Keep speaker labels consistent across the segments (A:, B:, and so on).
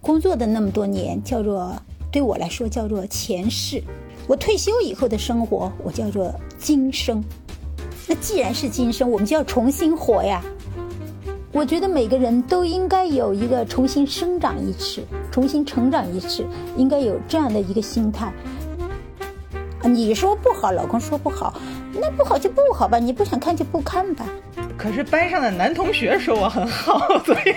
A: 工作的那么多年，叫做对我来说叫做前世。我退休以后的生活，我叫做今生。那既然是今生，我们就要重新活呀。我觉得每个人都应该有一个重新生长一次、重新成长一次，应该有这样的一个心态。你说不好，老公说不好，那不好就不好吧，你不想看就不看吧。
B: 可是班上的男同学说我很好，所以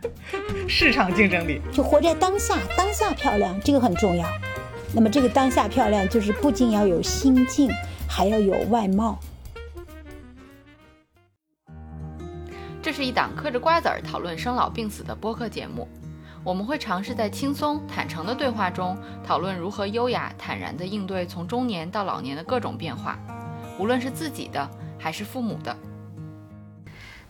B: 市场竞争力
A: 就活在当下，当下漂亮，这个很重要。那么这个当下漂亮，就是不仅要有心境，还要有外貌。
C: 这是一档嗑着瓜子儿讨论生老病死的播客节目，我们会尝试在轻松坦诚的对话中，讨论如何优雅坦然地应对从中年到老年的各种变化，无论是自己的还是父母的。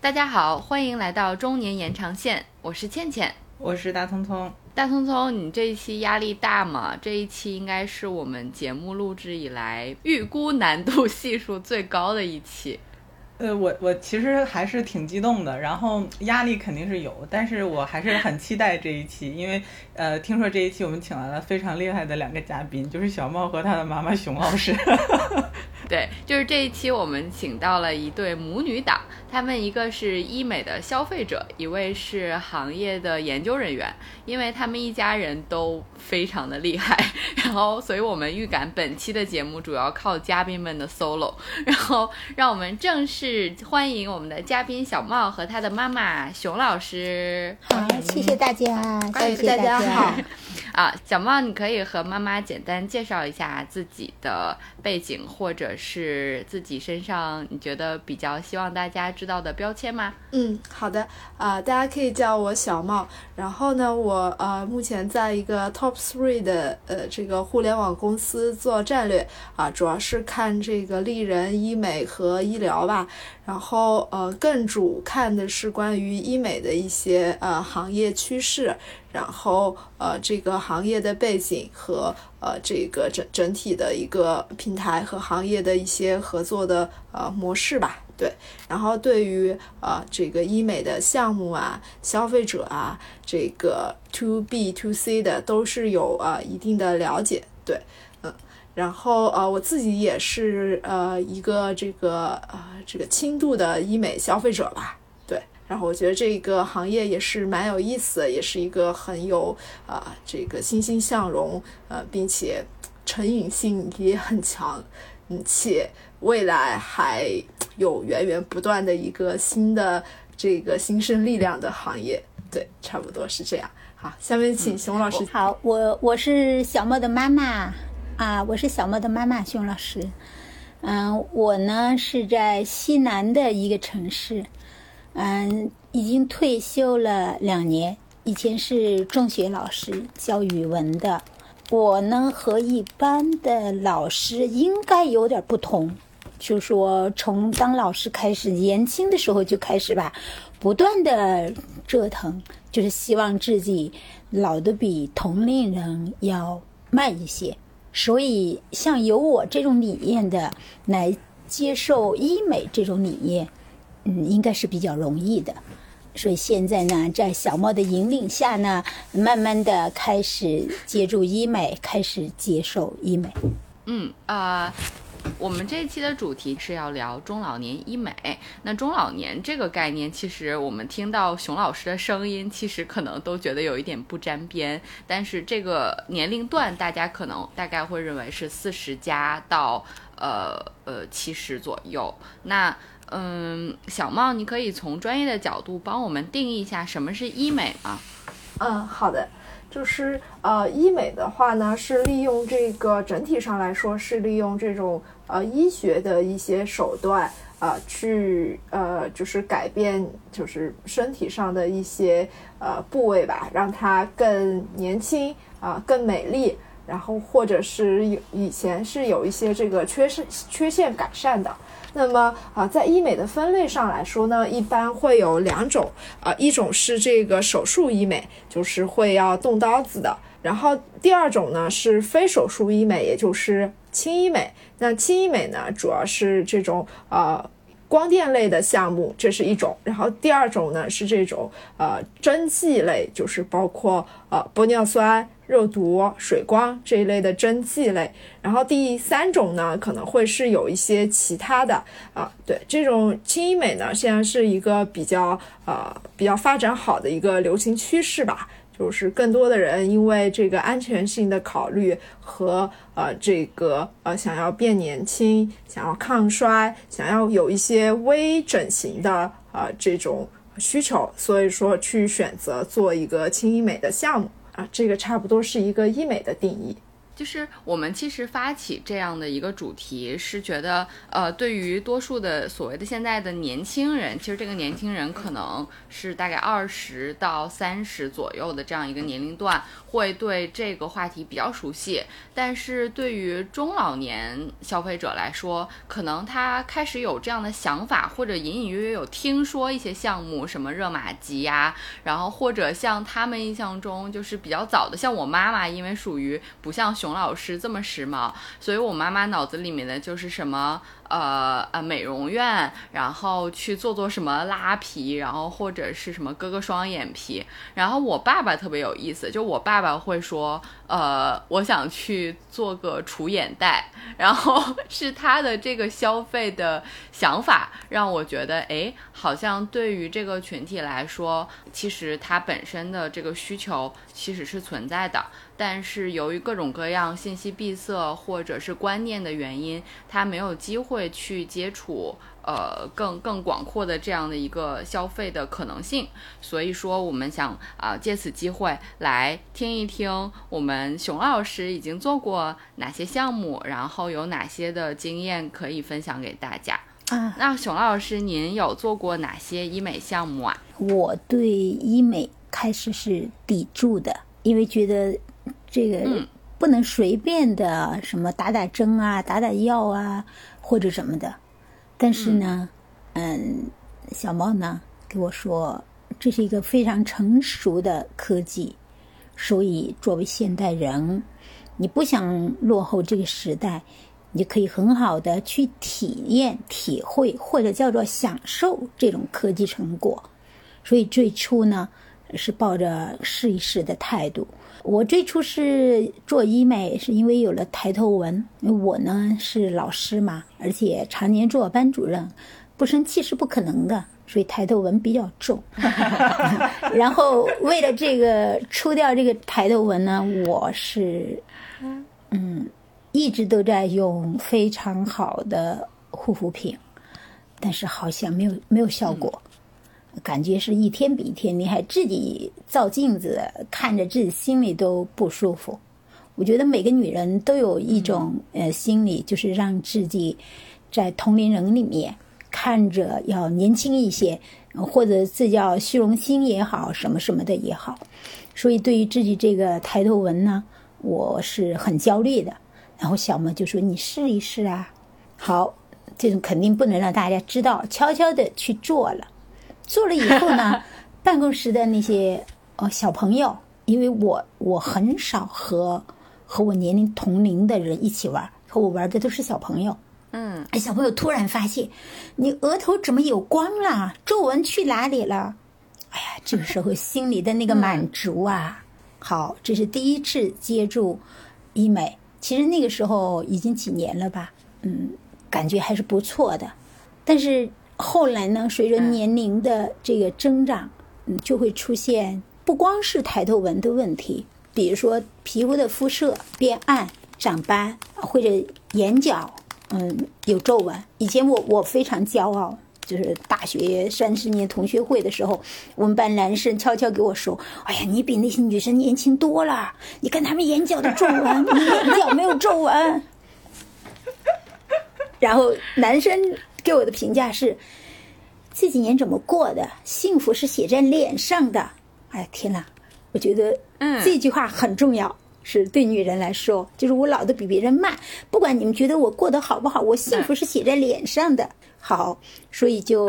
C: 大家好，欢迎来到中年延长线，我是倩倩，
B: 我是大聪聪。
C: 大聪聪，你这一期压力大吗？这一期应该是我们节目录制以来预估难度系数最高的一期。
B: 呃，我我其实还是挺激动的，然后压力肯定是有，但是我还是很期待这一期，因为呃，听说这一期我们请来了非常厉害的两个嘉宾，就是小茂和他的妈妈熊老师。
C: 对，就是这一期我们请到了一对母女档，他们一个是医美的消费者，一位是行业的研究人员，因为他们一家人都非常的厉害，然后所以我们预感本期的节目主要靠嘉宾们的 solo，然后让我们正式欢迎我们的嘉宾小茂和他的妈妈熊老师。
A: 好，谢谢大家，
C: 谢
A: 谢大家好。
C: 啊，小茂，你可以和妈妈简单介绍一下自己的背景，或者是自己身上你觉得比较希望大家知道的标签吗？
D: 嗯，好的，啊，大家可以叫我小茂。然后呢，我呃目前在一个 top three 的呃这个互联网公司做战略啊，主要是看这个丽人医美和医疗吧。然后呃更主看的是关于医美的一些呃行业趋势。然后，呃，这个行业的背景和呃，这个整整体的一个平台和行业的一些合作的呃模式吧，对。然后对于呃这个医美的项目啊、消费者啊，这个 to B to C 的都是有呃一定的了解，对，嗯。然后呃，我自己也是呃一个这个呃这个轻度的医美消费者吧。然后我觉得这个行业也是蛮有意思的，也是一个很有啊这个欣欣向荣呃，并且成瘾性也很强，嗯，且未来还有源源不断的一个新的这个新生力量的行业。对，差不多是这样。好，下面请熊老师。
A: 好，我我是小莫的妈妈啊，我是小莫的妈妈，熊老师。嗯，我呢是在西南的一个城市。嗯，已经退休了两年。以前是中学老师，教语文的。我呢和一般的老师应该有点不同，就说从当老师开始，年轻的时候就开始吧，不断的折腾，就是希望自己老的比同龄人要慢一些。所以，像有我这种理念的来接受医美这种理念。嗯，应该是比较容易的，所以现在呢，在小猫的引领下呢，慢慢的开始接触医美，开始接受医美。
C: 嗯啊，我们这一期的主题是要聊中老年医美。那中老年这个概念，其实我们听到熊老师的声音，其实可能都觉得有一点不沾边。但是这个年龄段，大家可能大概会认为是四十加到呃呃七十左右。那嗯，小茂，你可以从专业的角度帮我们定义一下什么是医美吗？
D: 嗯，好的，就是呃，医美的话呢，是利用这个整体上来说是利用这种呃医学的一些手段啊，去呃就是改变就是身体上的一些呃部位吧，让它更年轻啊，更美丽，然后或者是有以前是有一些这个缺失缺陷改善的。那么啊，在医美的分类上来说呢，一般会有两种啊，一种是这个手术医美，就是会要动刀子的；然后第二种呢是非手术医美，也就是轻医美。那轻医美呢，主要是这种呃光电类的项目，这是一种。然后第二种呢是这种呃针剂类，就是包括呃玻尿酸、肉毒、水光这一类的针剂类。然后第三种呢可能会是有一些其他的啊，对这种轻医美呢，现在是一个比较呃比较发展好的一个流行趋势吧。就是更多的人因为这个安全性的考虑和呃这个呃想要变年轻、想要抗衰、想要有一些微整形的呃这种需求，所以说去选择做一个轻医美的项目啊，这个差不多是一个医美的定义。
C: 就是我们其实发起这样的一个主题，是觉得，呃，对于多数的所谓的现在的年轻人，其实这个年轻人可能是大概二十到三十左右的这样一个年龄段，会对这个话题比较熟悉。但是对于中老年消费者来说，可能他开始有这样的想法，或者隐隐约约有听说一些项目，什么热玛吉呀，然后或者像他们印象中就是比较早的，像我妈妈，因为属于不像老师这么时髦，所以我妈妈脑子里面的就是什么。呃呃，美容院，然后去做做什么拉皮，然后或者是什么割个双眼皮。然后我爸爸特别有意思，就我爸爸会说，呃，我想去做个除眼袋。然后是他的这个消费的想法，让我觉得，哎，好像对于这个群体来说，其实他本身的这个需求其实是存在的。但是由于各种各样信息闭塞或者是观念的原因，他没有机会去接触呃更更广阔的这样的一个消费的可能性。所以说，我们想啊借此机会来听一听我们熊老师已经做过哪些项目，然后有哪些的经验可以分享给大家
A: 啊。
C: 那熊老师，您有做过哪些医美项目啊？
A: 我对医美开始是抵触的，因为觉得。这个不能随便的什么打打针啊、打打药啊或者什么的，但是呢，嗯，小猫呢给我说，这是一个非常成熟的科技，所以作为现代人，你不想落后这个时代，你就可以很好的去体验、体会或者叫做享受这种科技成果。所以最初呢是抱着试一试的态度。我最初是做医美，是因为有了抬头纹。我呢是老师嘛，而且常年做班主任，不生气是不可能的，所以抬头纹比较重。然后为了这个除掉这个抬头纹呢，我是嗯一直都在用非常好的护肤品，但是好像没有没有效果。感觉是一天比一天，厉害自己照镜子看着自己，心里都不舒服。我觉得每个女人都有一种呃心理，就是让自己在同龄人里面看着要年轻一些，或者这叫虚荣心也好，什么什么的也好。所以对于自己这个抬头纹呢，我是很焦虑的。然后小莫就说：“你试一试啊。”好，这种肯定不能让大家知道，悄悄的去做了。做了以后呢，办公室的那些呃小朋友，因为我我很少和和我年龄同龄的人一起玩，和我玩的都是小朋友。
C: 嗯，
A: 哎，小朋友突然发现你额头怎么有光了？皱纹去哪里了？哎呀，这个时候心里的那个满足啊！好，这是第一次接触医美，其实那个时候已经几年了吧？嗯，感觉还是不错的，但是。后来呢，随着年龄的这个增长，嗯，就会出现不光是抬头纹的问题，比如说皮肤的肤色变暗、长斑，或者眼角，嗯，有皱纹。以前我我非常骄傲，就是大学三十年同学会的时候，我们班男生悄悄给我说：“哎呀，你比那些女生年轻多了，你看他们眼角的皱纹，你眼角没有皱纹。” 然后男生。给我的评价是：这几年怎么过的？幸福是写在脸上的。哎天哪，我觉得嗯这句话很重要，是对女人来说，就是我老的比别人慢。不管你们觉得我过得好不好，我幸福是写在脸上的。好，所以就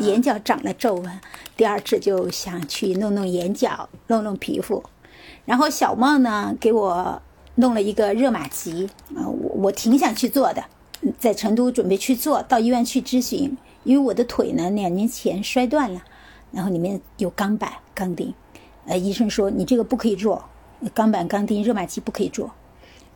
A: 眼角长了皱纹，第二次就想去弄弄眼角，弄弄皮肤。然后小梦呢，给我弄了一个热玛吉，啊，我我挺想去做的。在成都准备去做到医院去咨询，因为我的腿呢两年前摔断了，然后里面有钢板、钢钉，呃，医生说你这个不可以做，钢板、钢钉、热玛吉不可以做。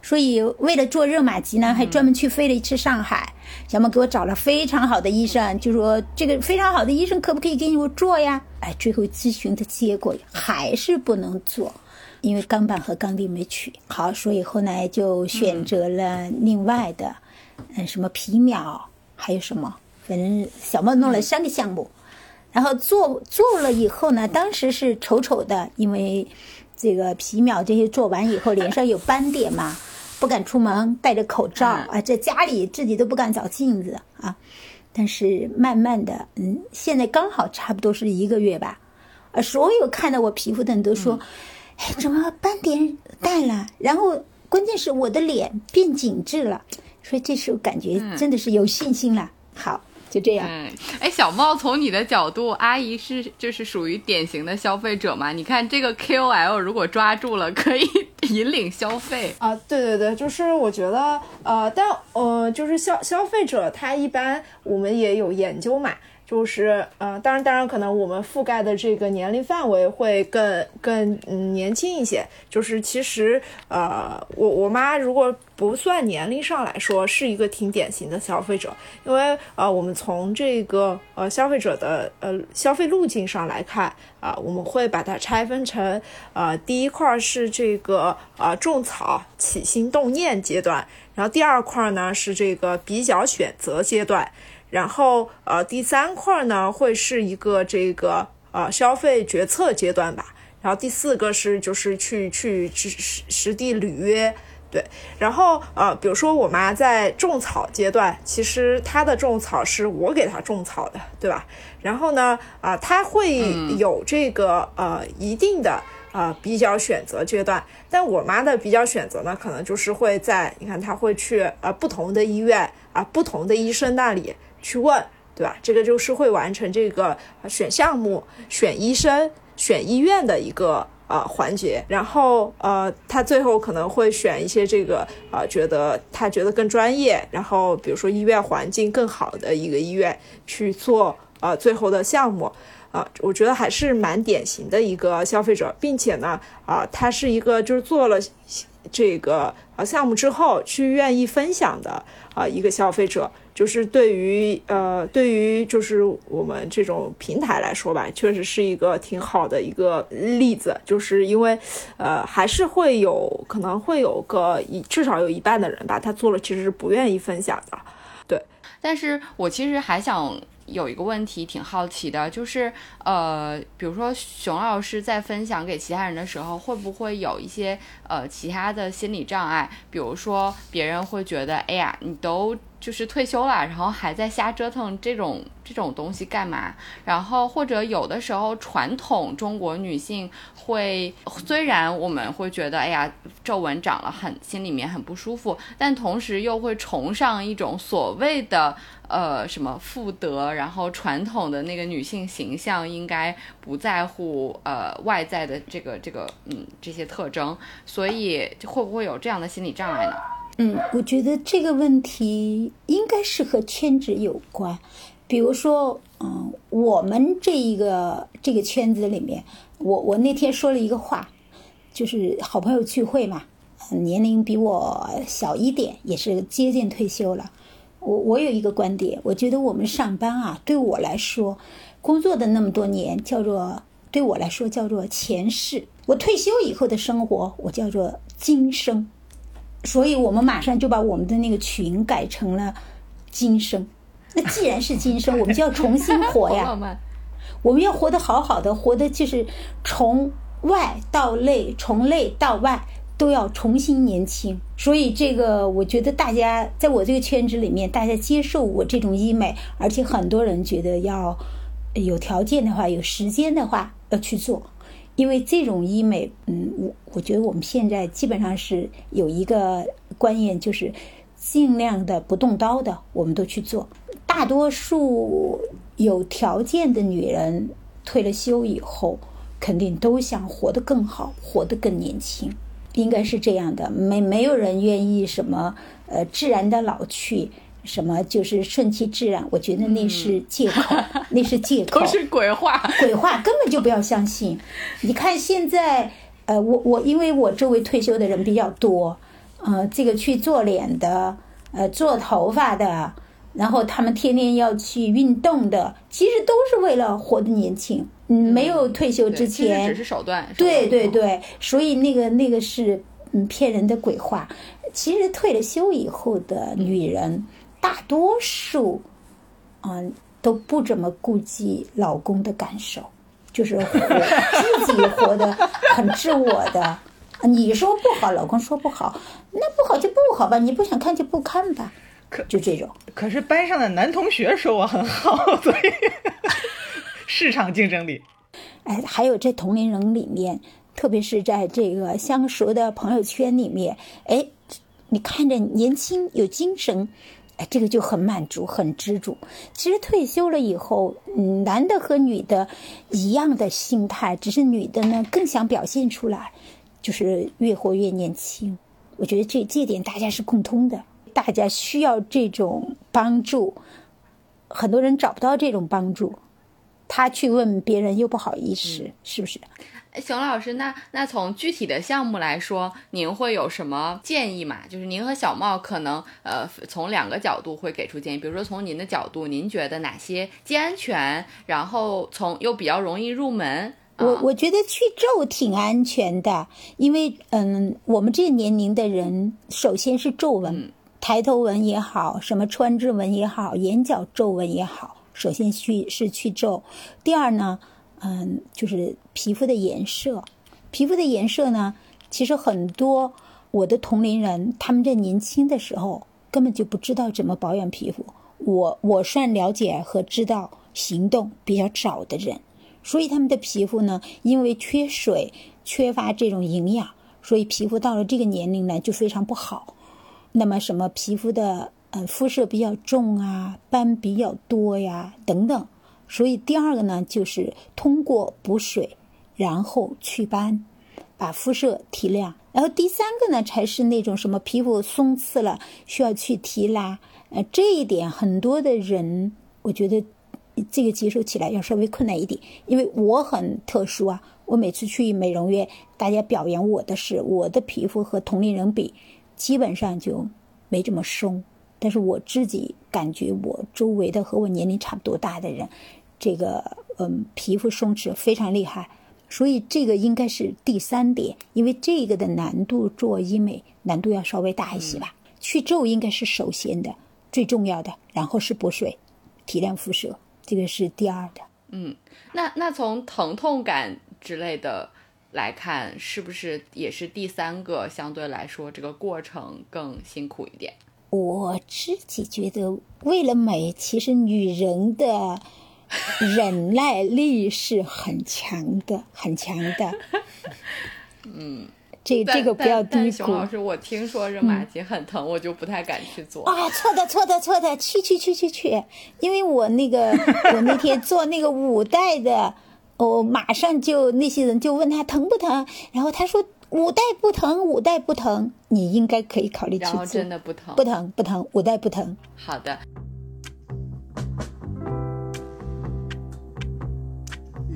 A: 所以为了做热玛吉呢，还专门去飞了一次上海。小莫给我找了非常好的医生，就说这个非常好的医生可不可以给我做呀？哎，最后咨询的结果还是不能做，因为钢板和钢钉没取好，所以后来就选择了另外的，嗯，什么皮秒，还有什么，反正小莫弄了三个项目，然后做做了以后呢，当时是丑丑的，因为这个皮秒这些做完以后脸上有斑点嘛。不敢出门，戴着口罩啊，在家里自己都不敢找镜子啊。但是慢慢的，嗯，现在刚好差不多是一个月吧，啊，所有看到我皮肤的人都说，哎，怎么斑点淡了？然后关键是我的脸变紧致了，所以这时候感觉真的是有信心了。好。就这样。
C: 嗯，哎，小茂，从你的角度，阿姨是就是属于典型的消费者嘛？你看这个 KOL 如果抓住了，可以引领消费
D: 啊。对对对，就是我觉得，呃，但呃，就是消消费者他一般我们也有研究嘛。就是呃，当然，当然，可能我们覆盖的这个年龄范围会更更嗯年轻一些。就是其实呃，我我妈如果不算年龄上来说，是一个挺典型的消费者，因为呃，我们从这个呃消费者的呃消费路径上来看啊，我们会把它拆分成呃第一块是这个呃种草起心动念阶段，然后第二块呢是这个比较选择阶段。然后，呃，第三块呢会是一个这个呃消费决策阶段吧。然后第四个是就是去去实实实地履约，对。然后呃，比如说我妈在种草阶段，其实她的种草是我给她种草的，对吧？然后呢，啊，她会有这个呃一定的呃比较选择阶段，但我妈的比较选择呢，可能就是会在你看她会去呃不同的医院啊不同的医生那里。去问，对吧？这个就是会完成这个选项目、选医生、选医院的一个呃环节。然后呃，他最后可能会选一些这个呃，觉得他觉得更专业，然后比如说医院环境更好的一个医院去做呃最后的项目。啊，我觉得还是蛮典型的一个消费者，并且呢，啊，他是一个就是做了这个啊项目之后去愿意分享的啊一个消费者。就是对于呃，对于就是我们这种平台来说吧，确实是一个挺好的一个例子。就是因为，呃，还是会有可能会有个一至少有一半的人吧，他做了其实是不愿意分享的。对，
C: 但是我其实还想。有一个问题挺好奇的，就是呃，比如说熊老师在分享给其他人的时候，会不会有一些呃其他的心理障碍？比如说别人会觉得，哎呀，你都就是退休了，然后还在瞎折腾这种这种东西干嘛？然后或者有的时候传统中国女性会，虽然我们会觉得，哎呀，皱纹长了很心里面很不舒服，但同时又会崇尚一种所谓的。呃，什么妇德，然后传统的那个女性形象应该不在乎呃外在的这个这个嗯这些特征，所以会不会有这样的心理障碍呢？
A: 嗯，我觉得这个问题应该是和圈子有关，比如说，嗯，我们这一个这个圈子里面，我我那天说了一个话，就是好朋友聚会嘛，年龄比我小一点，也是接近退休了。我我有一个观点，我觉得我们上班啊，对我来说，工作的那么多年，叫做对我来说叫做前世。我退休以后的生活，我叫做今生。所以我们马上就把我们的那个群改成了今生。那既然是今生，我们就要重新活呀。我们要活得好好的，活的就是从外到内，从内到外。都要重新年轻，所以这个我觉得大家在我这个圈子里面，大家接受我这种医美，而且很多人觉得要有条件的话，有时间的话要去做，因为这种医美，嗯，我我觉得我们现在基本上是有一个观念，就是尽量的不动刀的，我们都去做。大多数有条件的女人退了休以后，肯定都想活得更好，活得更年轻。应该是这样的，没没有人愿意什么呃自然的老去，什么就是顺其自然，我觉得那是借口，那是借口，
C: 都是鬼话。
A: 鬼话根本就不要相信。你看现在，呃，我我因为我周围退休的人比较多，呃，这个去做脸的，呃，做头发的，然后他们天天要去运动的，其实都是为了活得年轻。嗯，没有退休之前
C: 只，是手段。
A: 对对。对，所以那个那个是嗯骗人的鬼话。其实退了休以后的女人，大多数，嗯，都不怎么顾及老公的感受，就是活自己活得很自我的。你说不好，老公说不好，那不好就不好吧，你不想看就不看吧，可就这种。
B: 可是班上的男同学说我很好，所以市场竞争力。
A: 哎，还有这同龄人里面，特别是在这个相熟的朋友圈里面，哎，你看着年轻有精神，哎，这个就很满足，很知足。其实退休了以后，嗯，男的和女的一样的心态，只是女的呢更想表现出来，就是越活越年轻。我觉得这这点大家是共通的，大家需要这种帮助，很多人找不到这种帮助。他去问别人又不好意思，是不是？
C: 哎熊老师，那那从具体的项目来说，您会有什么建议吗？就是您和小茂可能呃从两个角度会给出建议，比如说从您的角度，您觉得哪些既安全，然后从又比较容易入门？啊
A: 我我觉得去皱挺安全的，因为嗯，我们这个年龄的人，首先是皱纹，抬头纹也好，什么川字纹也好，眼角皱纹也好，首先去是去皱。第二呢，嗯，就是皮肤的颜色，皮肤的颜色呢，其实很多我的同龄人，他们在年轻的时候根本就不知道怎么保养皮肤。我我算了解和知道行动比较早的人。所以他们的皮肤呢，因为缺水、缺乏这种营养，所以皮肤到了这个年龄呢就非常不好。那么什么皮肤的呃肤色比较重啊，斑比较多呀等等。所以第二个呢，就是通过补水，然后祛斑，把肤色提亮。然后第三个呢，才是那种什么皮肤松弛了需要去提拉。呃，这一点很多的人，我觉得。这个接受起来要稍微困难一点，因为我很特殊啊。我每次去美容院，大家表扬我的是我的皮肤和同龄人比，基本上就没这么松。但是我自己感觉，我周围的和我年龄差不多大的人，这个嗯皮肤松弛非常厉害。所以这个应该是第三点，因为这个的难度做医美难度要稍微大一些吧。去皱应该是首先的、最重要的，然后是补水、提亮肤色。这个是第二的，
C: 嗯，那那从疼痛感之类的来看，是不是也是第三个？相对来说，这个过程更辛苦一点。
A: 我自己觉得，为了美，其实女人的 忍耐力是很强的，很强的。
C: 嗯，
A: 这这个不要低估。
C: 熊老师，我听说热玛吉很疼，我就不太敢去做。
A: 啊，错的，错的，错的，去去去去去！因为我那个，我那天 做那个五代的，我马上就那些人就问他疼不疼，然后他说五代不疼，五代不疼，你应该可以考虑去做。
C: 然后真的不疼，
A: 不疼不疼，五代不疼。
C: 好的。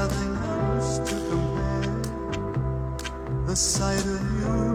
E: nothing else to compare. The sight of you